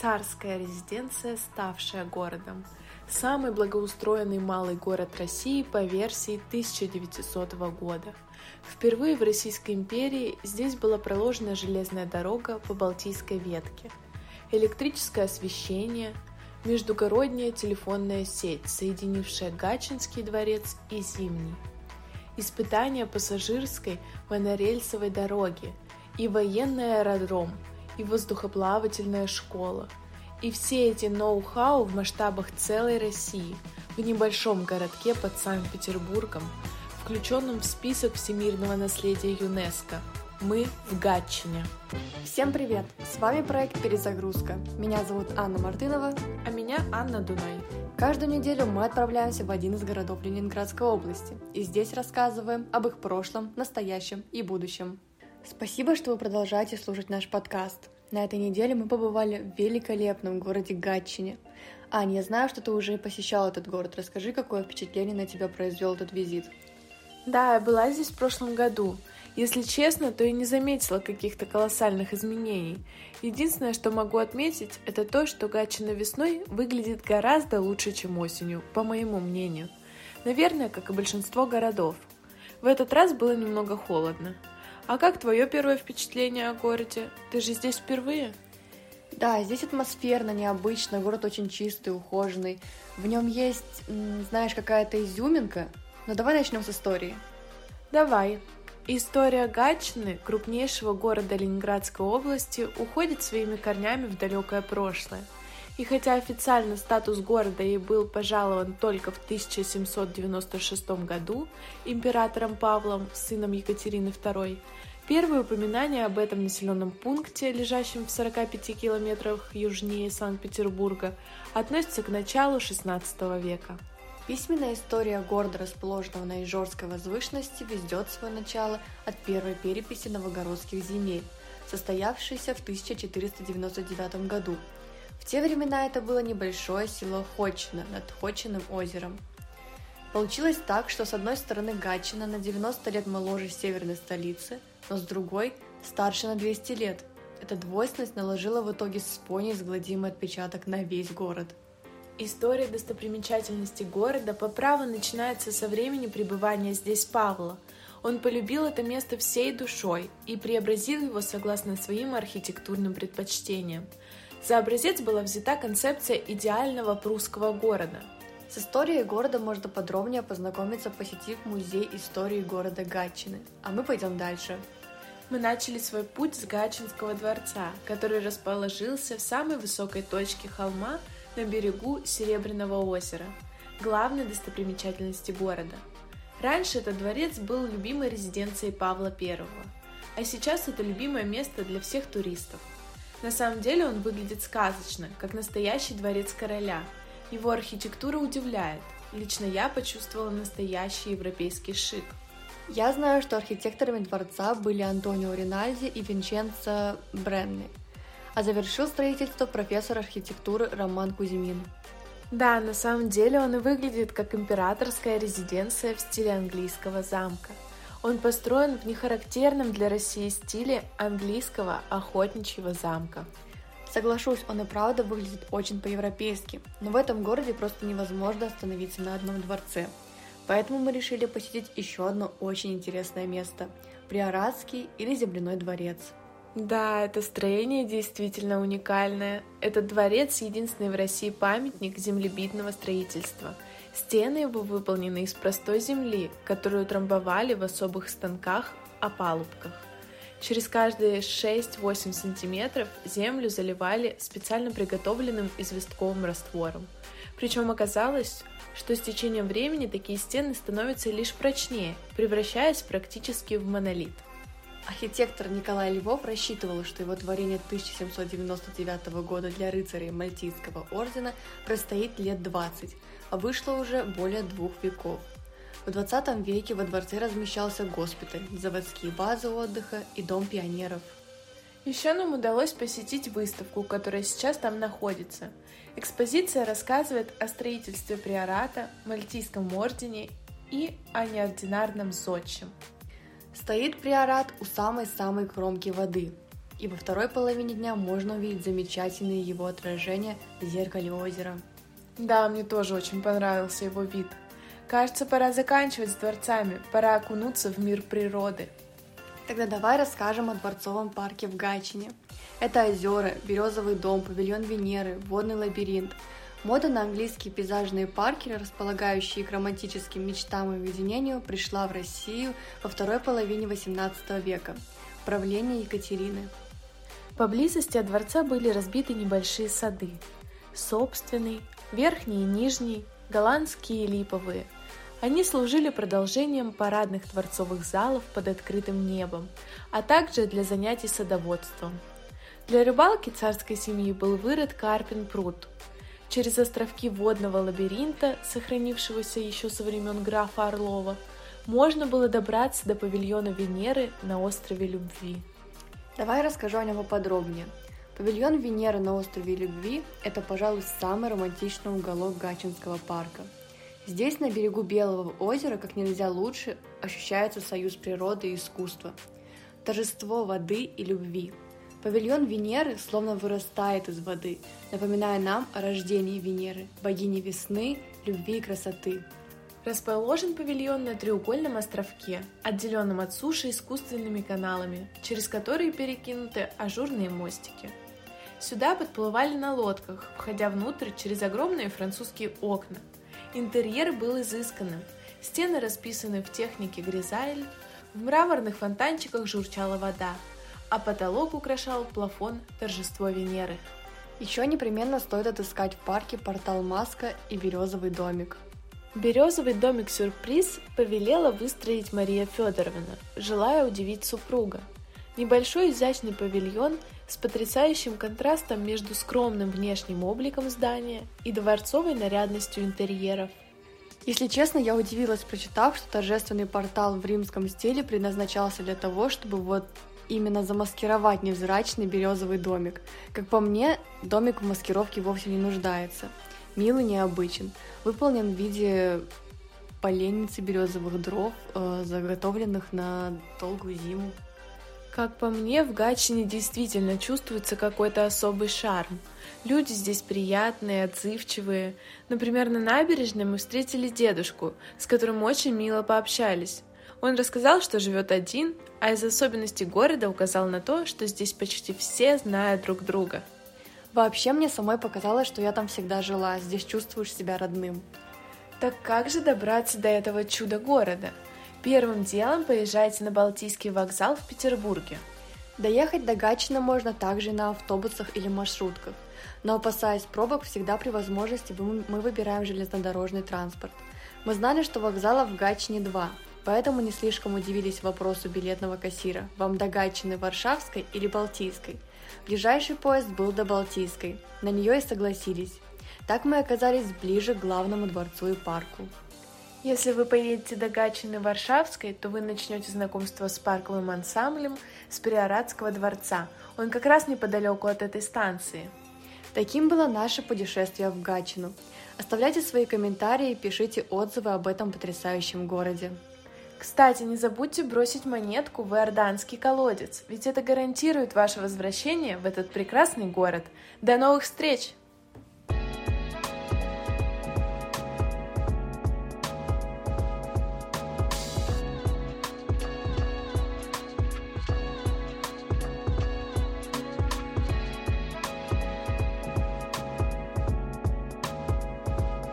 царская резиденция, ставшая городом. Самый благоустроенный малый город России по версии 1900 года. Впервые в Российской империи здесь была проложена железная дорога по Балтийской ветке, электрическое освещение, междугородняя телефонная сеть, соединившая Гачинский дворец и Зимний, испытания пассажирской монорельсовой дороги и военный аэродром – и воздухоплавательная школа. И все эти ноу-хау в масштабах целой России, в небольшом городке под Санкт-Петербургом, включенном в список всемирного наследия ЮНЕСКо. Мы в Гатчине. Всем привет! С вами проект «Перезагрузка». Меня зовут Анна Мартынова. А меня Анна Дунай. Каждую неделю мы отправляемся в один из городов Ленинградской области и здесь рассказываем об их прошлом, настоящем и будущем. Спасибо, что вы продолжаете слушать наш подкаст. На этой неделе мы побывали в великолепном городе Гатчине. Аня, я знаю, что ты уже посещала этот город. Расскажи, какое впечатление на тебя произвел этот визит. Да, я была здесь в прошлом году. Если честно, то и не заметила каких-то колоссальных изменений. Единственное, что могу отметить, это то, что Гатчина весной выглядит гораздо лучше, чем осенью, по моему мнению. Наверное, как и большинство городов. В этот раз было немного холодно. А как твое первое впечатление о городе? Ты же здесь впервые? Да, здесь атмосферно, необычно, город очень чистый, ухоженный. В нем есть, знаешь, какая-то изюминка. Но давай начнем с истории. Давай. История Гатчины, крупнейшего города Ленинградской области, уходит своими корнями в далекое прошлое – и хотя официально статус города ей был пожалован только в 1796 году императором Павлом, сыном Екатерины II, первые упоминания об этом населенном пункте, лежащем в 45 километрах южнее Санкт-Петербурга, относятся к началу XVI века. Письменная история города, расположенного на Ижорской возвышенности, ведет свое начало от первой переписи новогородских земель, состоявшейся в 1499 году – в те времена это было небольшое село Ходчино над Ходчиным озером. Получилось так, что с одной стороны Гатчина на 90 лет моложе северной столицы, но с другой – старше на 200 лет. Эта двойственность наложила в итоге с неизгладимый отпечаток на весь город. История достопримечательности города по праву начинается со времени пребывания здесь Павла. Он полюбил это место всей душой и преобразил его согласно своим архитектурным предпочтениям – за образец была взята концепция идеального прусского города. С историей города можно подробнее познакомиться, посетив музей истории города Гатчины. А мы пойдем дальше. Мы начали свой путь с Гатчинского дворца, который расположился в самой высокой точке холма на берегу Серебряного озера, главной достопримечательности города. Раньше этот дворец был любимой резиденцией Павла I, а сейчас это любимое место для всех туристов – на самом деле он выглядит сказочно, как настоящий дворец короля. Его архитектура удивляет. Лично я почувствовала настоящий европейский шик. Я знаю, что архитекторами дворца были Антонио Ринальди и Винченцо Бренни, а завершил строительство профессор архитектуры Роман Кузьмин. Да, на самом деле он и выглядит как императорская резиденция в стиле английского замка – он построен в нехарактерном для России стиле английского охотничьего замка. Соглашусь, он и правда выглядит очень по-европейски, но в этом городе просто невозможно остановиться на одном дворце. Поэтому мы решили посетить еще одно очень интересное место – Приоратский или Земляной дворец. Да, это строение действительно уникальное. Этот дворец – единственный в России памятник землебитного строительства – Стены его выполнены из простой земли, которую трамбовали в особых станках опалубках. Через каждые 6-8 сантиметров землю заливали специально приготовленным известковым раствором. Причем оказалось, что с течением времени такие стены становятся лишь прочнее, превращаясь практически в монолит. Архитектор Николай Львов рассчитывал, что его творение 1799 года для рыцарей Мальтийского ордена простоит лет 20, а вышло уже более двух веков. В 20 веке во дворце размещался госпиталь, заводские базы отдыха и дом пионеров. Еще нам удалось посетить выставку, которая сейчас там находится. Экспозиция рассказывает о строительстве приората, Мальтийском ордене и о неординарном зодчем. Стоит приорат у самой-самой кромки воды. и во второй половине дня можно увидеть замечательные его отражения в зеркале озера. Да, мне тоже очень понравился его вид. Кажется, пора заканчивать с дворцами, пора окунуться в мир природы. Тогда давай расскажем о дворцовом парке в Гатчине. Это озера, березовый дом, павильон Венеры, водный лабиринт. Мода на английские пейзажные парки, располагающие к романтическим мечтам и уединению, пришла в Россию во второй половине XVIII века, правление Екатерины. Поблизости от дворца были разбиты небольшие сады. Собственный, верхний и нижний, голландские и липовые. Они служили продолжением парадных дворцовых залов под открытым небом, а также для занятий садоводством. Для рыбалки царской семьи был вырыт Карпин пруд. Через островки водного лабиринта, сохранившегося еще со времен графа Орлова, можно было добраться до павильона Венеры на острове Любви. Давай расскажу о нем подробнее. Павильон Венеры на острове Любви – это, пожалуй, самый романтичный уголок Гатчинского парка. Здесь, на берегу Белого озера, как нельзя лучше, ощущается союз природы и искусства. Торжество воды и любви. Павильон Венеры словно вырастает из воды, напоминая нам о рождении Венеры, богини весны, любви и красоты – Расположен павильон на треугольном островке, отделенном от суши искусственными каналами, через которые перекинуты ажурные мостики. Сюда подплывали на лодках, входя внутрь через огромные французские окна. Интерьер был изысканным, стены расписаны в технике гризайль, в мраморных фонтанчиках журчала вода, а потолок украшал плафон торжество Венеры. Еще непременно стоит отыскать в парке портал Маска и Березовый домик – Березовый домик-сюрприз повелела выстроить Мария Федоровна, желая удивить супруга. Небольшой изящный павильон с потрясающим контрастом между скромным внешним обликом здания и дворцовой нарядностью интерьеров. Если честно, я удивилась, прочитав, что торжественный портал в римском стиле предназначался для того, чтобы вот именно замаскировать невзрачный березовый домик. Как по мне, домик в маскировке вовсе не нуждается – мил и необычен. Выполнен в виде поленницы березовых дров, э, заготовленных на долгую зиму. Как по мне, в Гатчине действительно чувствуется какой-то особый шарм. Люди здесь приятные, отзывчивые. Например, на набережной мы встретили дедушку, с которым очень мило пообщались. Он рассказал, что живет один, а из особенностей города указал на то, что здесь почти все знают друг друга – Вообще мне самой показалось, что я там всегда жила, здесь чувствуешь себя родным. Так как же добраться до этого чуда-города? Первым делом поезжайте на Балтийский вокзал в Петербурге. Доехать до Гатчина можно также на автобусах или маршрутках, но опасаясь пробок, всегда при возможности мы выбираем железнодорожный транспорт. Мы знали, что вокзалов в Гатчине два, поэтому не слишком удивились вопросу билетного кассира, вам до Гатчины Варшавской или Балтийской – Ближайший поезд был до Балтийской, на нее и согласились. Так мы оказались ближе к главному дворцу и парку. Если вы поедете до Гатчины Варшавской, то вы начнете знакомство с парковым ансамблем с Приоратского дворца. Он как раз неподалеку от этой станции. Таким было наше путешествие в Гатчину. Оставляйте свои комментарии и пишите отзывы об этом потрясающем городе. Кстати, не забудьте бросить монетку в иорданский колодец, ведь это гарантирует ваше возвращение в этот прекрасный город. До новых встреч!